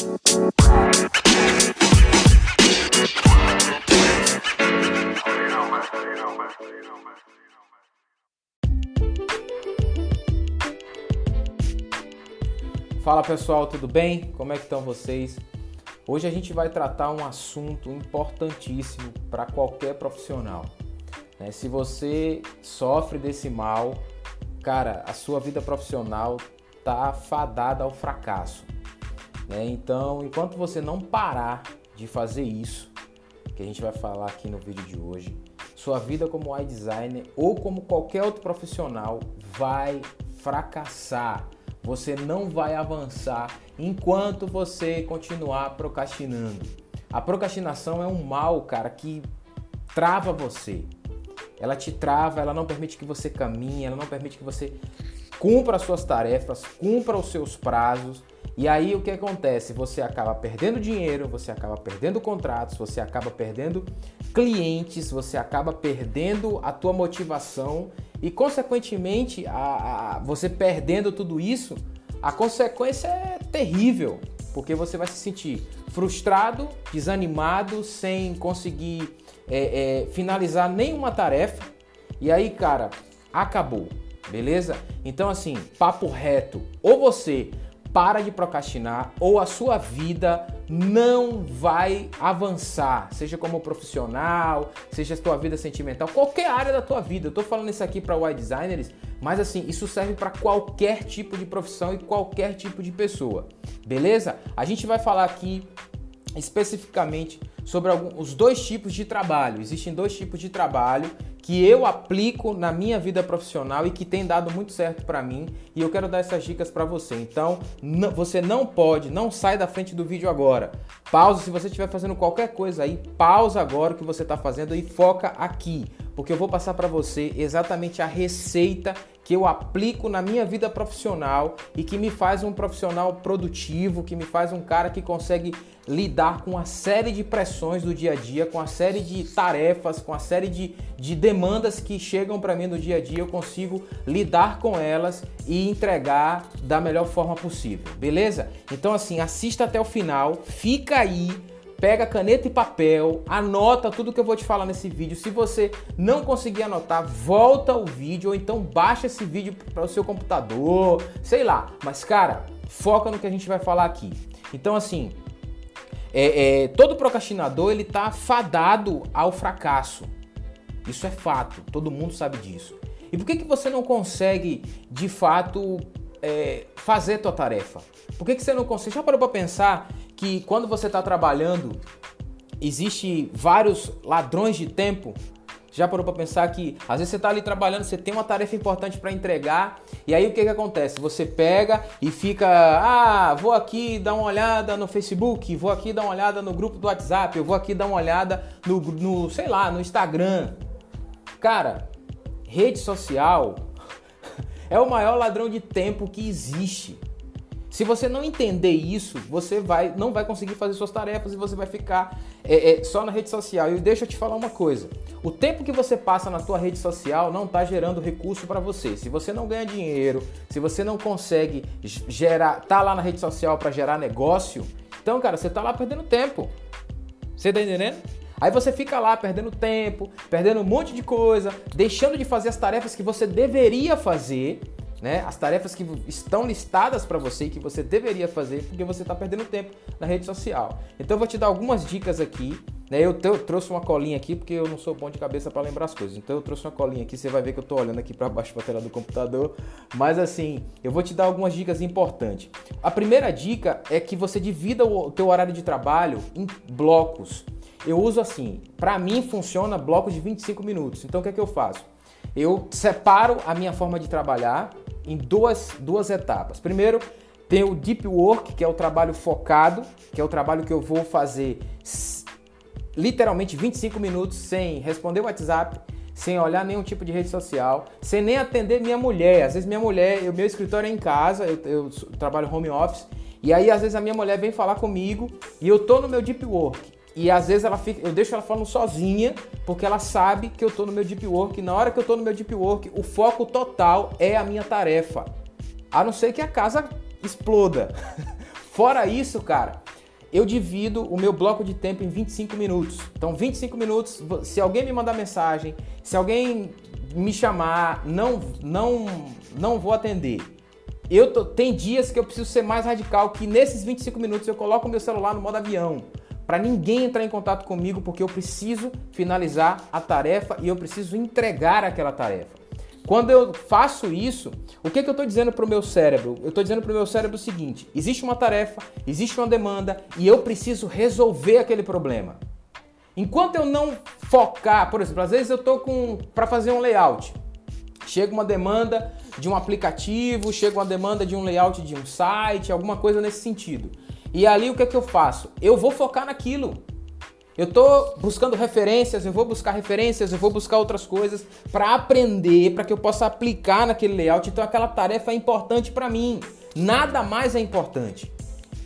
Fala pessoal, tudo bem? Como é que estão vocês? Hoje a gente vai tratar um assunto importantíssimo para qualquer profissional. Né? Se você sofre desse mal, cara, a sua vida profissional tá fadada ao fracasso. Né? Então, enquanto você não parar de fazer isso, que a gente vai falar aqui no vídeo de hoje, sua vida como eye designer ou como qualquer outro profissional vai fracassar você não vai avançar enquanto você continuar procrastinando. A procrastinação é um mal, cara, que trava você. Ela te trava, ela não permite que você caminhe, ela não permite que você cumpra as suas tarefas, cumpra os seus prazos. E aí o que acontece? Você acaba perdendo dinheiro, você acaba perdendo contratos, você acaba perdendo clientes, você acaba perdendo a tua motivação e, consequentemente, a, a, você perdendo tudo isso, a consequência é terrível, porque você vai se sentir frustrado, desanimado, sem conseguir é, é, finalizar nenhuma tarefa. E aí, cara, acabou, beleza? Então, assim, papo reto. Ou você para de procrastinar ou a sua vida não vai avançar, seja como profissional, seja a tua vida sentimental, qualquer área da tua vida. Eu tô falando isso aqui para web designers, mas assim, isso serve para qualquer tipo de profissão e qualquer tipo de pessoa. Beleza? A gente vai falar aqui especificamente sobre alguns, os dois tipos de trabalho. Existem dois tipos de trabalho que eu aplico na minha vida profissional e que tem dado muito certo para mim e eu quero dar essas dicas para você. Então, não, você não pode, não sai da frente do vídeo agora. Pausa se você estiver fazendo qualquer coisa aí, pausa agora o que você está fazendo e foca aqui, porque eu vou passar para você exatamente a receita que eu aplico na minha vida profissional e que me faz um profissional produtivo, que me faz um cara que consegue lidar com uma série de pressões do dia a dia, com a série de tarefas, com a série de, de demandas que chegam para mim no dia a dia, eu consigo lidar com elas e entregar da melhor forma possível, beleza? Então assim, assista até o final, fica aí pega caneta e papel, anota tudo que eu vou te falar nesse vídeo. Se você não conseguir anotar, volta o vídeo ou então baixa esse vídeo para o seu computador, sei lá. Mas cara, foca no que a gente vai falar aqui. Então assim, é, é, todo procrastinador ele tá fadado ao fracasso. Isso é fato, todo mundo sabe disso. E por que, que você não consegue de fato é, fazer tua tarefa? Por que, que você não consegue? Já parou para pensar que quando você está trabalhando, existe vários ladrões de tempo. Já parou para pensar que às vezes você está ali trabalhando, você tem uma tarefa importante para entregar, e aí o que, que acontece? Você pega e fica, ah, vou aqui dar uma olhada no Facebook, vou aqui dar uma olhada no grupo do WhatsApp, eu vou aqui dar uma olhada no, no sei lá, no Instagram. Cara, rede social é o maior ladrão de tempo que existe. Se você não entender isso, você vai, não vai conseguir fazer suas tarefas e você vai ficar é, é, só na rede social. E deixa eu te falar uma coisa: o tempo que você passa na tua rede social não está gerando recurso para você. Se você não ganha dinheiro, se você não consegue gerar, tá lá na rede social para gerar negócio, então, cara, você tá lá perdendo tempo. Você tá entendendo? Aí você fica lá perdendo tempo, perdendo um monte de coisa, deixando de fazer as tarefas que você deveria fazer né? As tarefas que estão listadas para você e que você deveria fazer porque você está perdendo tempo na rede social. Então eu vou te dar algumas dicas aqui. Né? Eu, trouxe uma colinha aqui porque eu não sou bom de cabeça para lembrar as coisas. Então eu trouxe uma colinha aqui. Você vai ver que eu estou olhando aqui para baixo para a tela do computador. Mas assim, eu vou te dar algumas dicas importantes. A primeira dica é que você divida o teu horário de trabalho em blocos. Eu uso assim, para mim funciona bloco de 25 minutos. Então o que é que eu faço? Eu separo a minha forma de trabalhar em duas, duas etapas. Primeiro, tem o deep work, que é o trabalho focado, que é o trabalho que eu vou fazer literalmente 25 minutos sem responder o WhatsApp, sem olhar nenhum tipo de rede social, sem nem atender minha mulher. Às vezes minha mulher, o meu escritório é em casa, eu, eu trabalho home office, e aí às vezes a minha mulher vem falar comigo e eu tô no meu deep work. E às vezes ela fica, eu deixo ela falando sozinha, porque ela sabe que eu estou no meu deep work. E na hora que eu estou no meu deep work, o foco total é a minha tarefa. A não ser que a casa exploda. Fora isso, cara, eu divido o meu bloco de tempo em 25 minutos. Então, 25 minutos, se alguém me mandar mensagem, se alguém me chamar, não não não vou atender. Eu tô, tem dias que eu preciso ser mais radical, que nesses 25 minutos eu coloco o meu celular no modo avião, para ninguém entrar em contato comigo, porque eu preciso finalizar a tarefa e eu preciso entregar aquela tarefa. Quando eu faço isso, o que, que eu estou dizendo para o meu cérebro? Eu estou dizendo para o meu cérebro o seguinte: existe uma tarefa, existe uma demanda e eu preciso resolver aquele problema. Enquanto eu não focar, por exemplo, às vezes eu estou para fazer um layout, chega uma demanda de um aplicativo, chega uma demanda de um layout de um site, alguma coisa nesse sentido. E ali o que, é que eu faço? Eu vou focar naquilo. Eu estou buscando referências, eu vou buscar referências, eu vou buscar outras coisas para aprender, para que eu possa aplicar naquele layout. Então aquela tarefa é importante para mim. Nada mais é importante.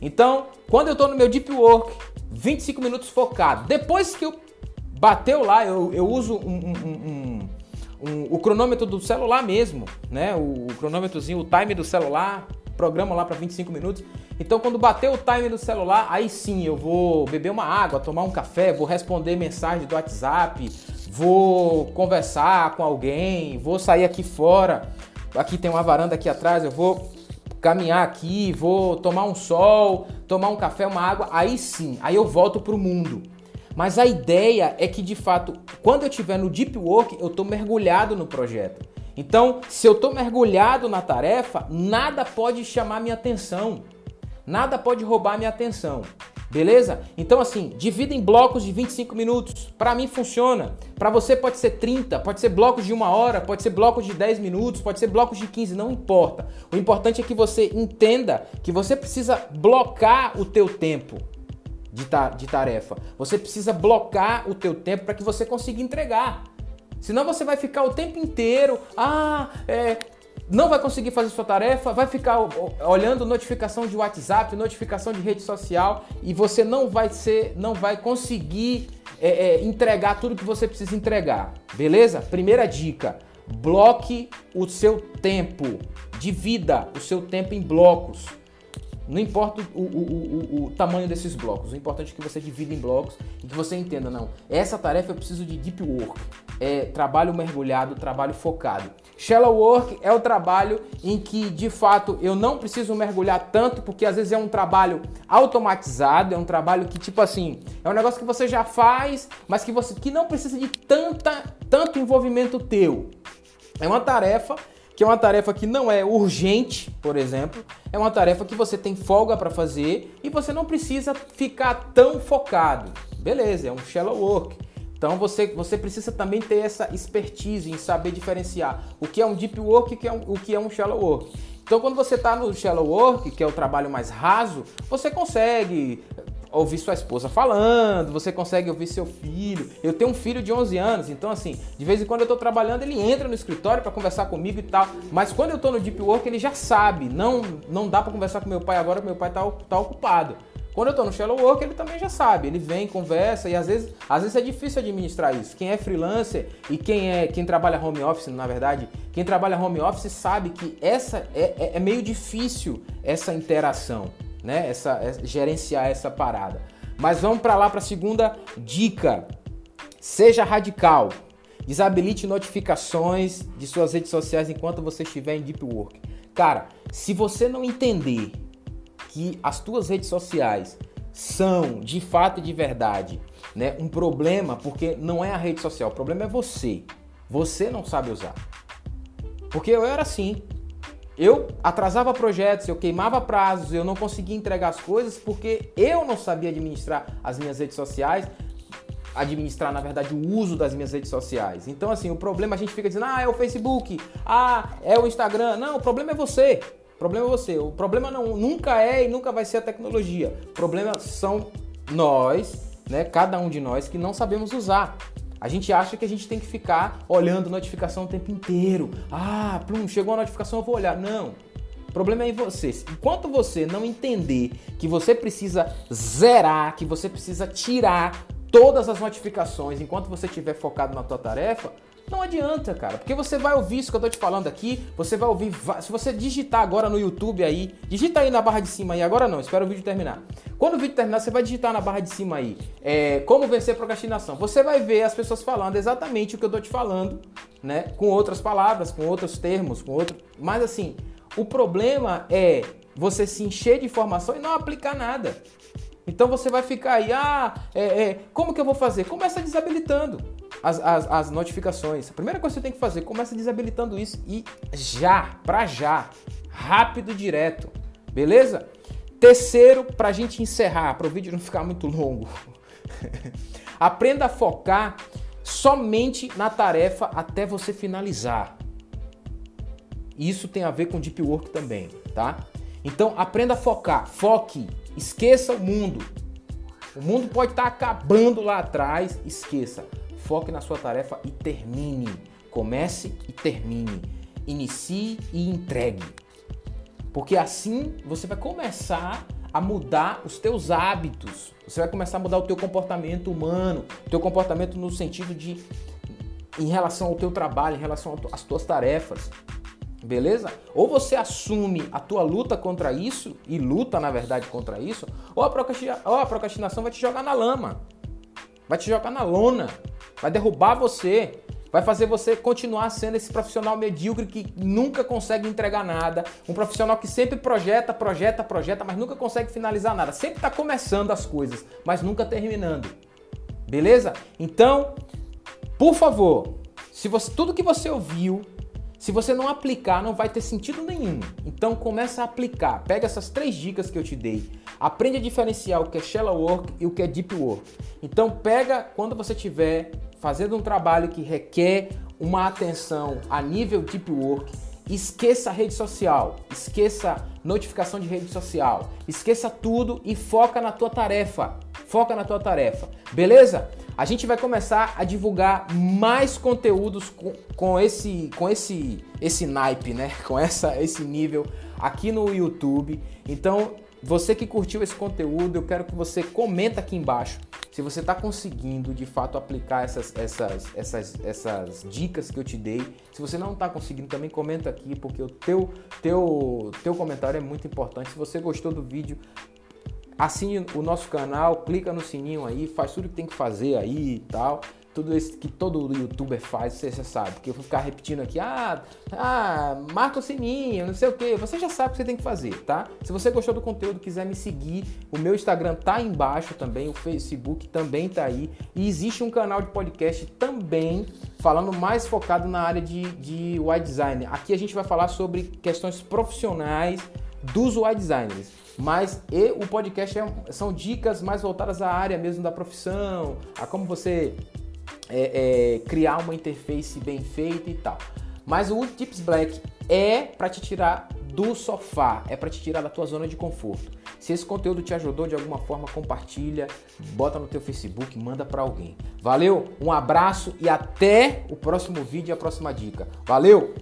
Então, quando eu estou no meu deep work, 25 minutos focado. Depois que eu bateu lá, eu, eu uso um, um, um, o cronômetro do celular mesmo, né? O, o cronômetrozinho, o time do celular, programa lá para 25 minutos. Então, quando bater o time do celular, aí sim eu vou beber uma água, tomar um café, vou responder mensagem do WhatsApp, vou conversar com alguém, vou sair aqui fora. Aqui tem uma varanda aqui atrás, eu vou caminhar aqui, vou tomar um sol, tomar um café, uma água. Aí sim, aí eu volto pro mundo. Mas a ideia é que de fato, quando eu estiver no deep work, eu estou mergulhado no projeto. Então, se eu estou mergulhado na tarefa, nada pode chamar minha atenção. Nada pode roubar minha atenção. Beleza? Então assim, divida em blocos de 25 minutos. Para mim funciona. Para você pode ser 30, pode ser blocos de uma hora, pode ser blocos de 10 minutos, pode ser blocos de 15, não importa. O importante é que você entenda que você precisa blocar o teu tempo de, ta de tarefa. Você precisa blocar o teu tempo para que você consiga entregar. Senão você vai ficar o tempo inteiro, ah, é, não vai conseguir fazer sua tarefa, vai ficar olhando notificação de WhatsApp, notificação de rede social e você não vai ser, não vai conseguir é, é, entregar tudo que você precisa entregar, beleza? Primeira dica: bloque o seu tempo, divida o seu tempo em blocos. Não importa o, o, o, o, tamanho desses blocos, o importante é que você divida em blocos e que você entenda, não, essa tarefa eu preciso de deep work, é trabalho mergulhado, trabalho focado. Shallow work é o trabalho em que, de fato, eu não preciso mergulhar tanto, porque às vezes é um trabalho automatizado, é um trabalho que, tipo assim, é um negócio que você já faz, mas que você que não precisa de tanta, tanto envolvimento teu. É uma tarefa que é uma tarefa que não é urgente, por exemplo, é uma tarefa que você tem folga para fazer e você não precisa ficar tão focado. Beleza, é um shallow work. Então você, você precisa também ter essa expertise em saber diferenciar o que é um deep work e é o que é um shallow work. Então quando você está no shallow work, que é o trabalho mais raso, você consegue ouvir sua esposa falando, você consegue ouvir seu filho. Eu tenho um filho de 11 anos, então assim, de vez em quando eu estou trabalhando, ele entra no escritório para conversar comigo e tal. Mas quando eu estou no deep work, ele já sabe. Não, não dá para conversar com meu pai agora, meu pai está tá ocupado. Quando eu estou no shallow work, ele também já sabe. Ele vem, conversa e às vezes, às vezes é difícil administrar isso. Quem é freelancer e quem é quem trabalha home office, na verdade, quem trabalha home office sabe que essa é, é, é meio difícil essa interação né? Essa, é, gerenciar essa parada. Mas vamos para lá para a segunda dica. Seja radical. Desabilite notificações de suas redes sociais enquanto você estiver em deep work. Cara, se você não entender que as tuas redes sociais são de fato e de verdade, né, um problema, porque não é a rede social, o problema é você. Você não sabe usar. Porque eu era assim. Eu atrasava projetos, eu queimava prazos, eu não conseguia entregar as coisas porque eu não sabia administrar as minhas redes sociais, administrar, na verdade, o uso das minhas redes sociais. Então, assim, o problema a gente fica dizendo, ah, é o Facebook, ah, é o Instagram. Não, o problema é você. O problema é você. O problema não, nunca é e nunca vai ser a tecnologia. O problema são nós, né, cada um de nós que não sabemos usar. A gente acha que a gente tem que ficar olhando notificação o tempo inteiro. Ah, plum, chegou a notificação, eu vou olhar. Não. O problema é em você. Enquanto você não entender que você precisa zerar, que você precisa tirar todas as notificações enquanto você estiver focado na tua tarefa, Não adianta, cara, porque você vai ouvir isso que eu tô te falando aqui, você vai ouvir, se você digitar agora no YouTube aí, digita aí na barra de cima aí, agora não, espera o vídeo terminar. Quando o vídeo terminar, você vai digitar na barra de cima aí, é, como vencer procrastinação. Você vai ver as pessoas falando exatamente o que eu tô te falando, né, com outras palavras, com outros termos, com outro, mas assim, o problema é você se encher de informação e não aplicar nada. Então você vai ficar aí, ah, é, é, como que eu vou fazer? Começa desabilitando as, as, as, notificações. A primeira coisa que você tem que fazer, começa desabilitando isso e já, pra já, rápido, direto, beleza? Terceiro, pra gente encerrar, para o vídeo não ficar muito longo, aprenda a focar somente na tarefa até você finalizar. Isso tem a ver com deep work também, tá? Então aprenda a focar, foque, esqueça o mundo. O mundo pode estar acabando lá atrás, esqueça. Foque na sua tarefa e termine. Comece e termine. Inicie e entregue. Porque assim você vai começar a mudar os teus hábitos. Você vai começar a mudar o teu comportamento humano, o teu comportamento no sentido de em relação ao teu trabalho, em relação às tuas tarefas. Beleza? Ou você assume a tua luta contra isso, e luta na verdade contra isso, ou a, procrastinação vai te jogar na lama, vai te jogar na lona, vai derrubar você, vai fazer você continuar sendo esse profissional medíocre que nunca consegue entregar nada, um profissional que sempre projeta, projeta, projeta, mas nunca consegue finalizar nada, sempre está começando as coisas, mas nunca terminando. Beleza? Então, por favor, se você tudo que você ouviu se você não aplicar, não vai ter sentido nenhum. Então começa a aplicar. Pega essas três dicas que eu te dei. Aprende a diferenciar o que é shallow work e o que é deep work. Então pega quando você estiver fazendo um trabalho que requer uma atenção a nível deep work, esqueça a rede social, esqueça notificação de rede social, esqueça tudo e foca na tua tarefa. Foca na tua tarefa. Beleza? A gente vai começar a divulgar mais conteúdos com, com esse com esse esse naipe, né? Com essa esse nível aqui no YouTube. Então, você que curtiu esse conteúdo, eu quero que você comenta aqui embaixo se você está conseguindo de fato aplicar essas, essas, essas, essas dicas que eu te dei. Se você não está conseguindo, também comenta aqui, porque o teu, teu, teu comentário é muito importante. Se você gostou do vídeo, assine o nosso canal, clica no sininho aí, faz tudo que tem que fazer aí e tal. Tudo isso que todo youtuber faz, você já sabe. Porque eu vou ficar repetindo aqui, ah, ah, marca o sininho, não sei o que. Você já sabe o que você tem que fazer, tá? Se você gostou do conteúdo, quiser me seguir, o meu Instagram tá aí embaixo também, o Facebook também tá aí. E existe um canal de podcast também, falando mais focado na área de, de UI design. Aqui a gente vai falar sobre questões profissionais dos UI designers. Mas e o podcast é, são dicas mais voltadas à área mesmo da profissão, a como você é, é, criar uma interface bem feita e tal. Mas o Tips Black é para te tirar do sofá, é para te tirar da tua zona de conforto. Se esse conteúdo te ajudou de alguma forma, compartilha, bota no teu Facebook, manda para alguém. Valeu, um abraço e até o próximo vídeo e a próxima dica. Valeu!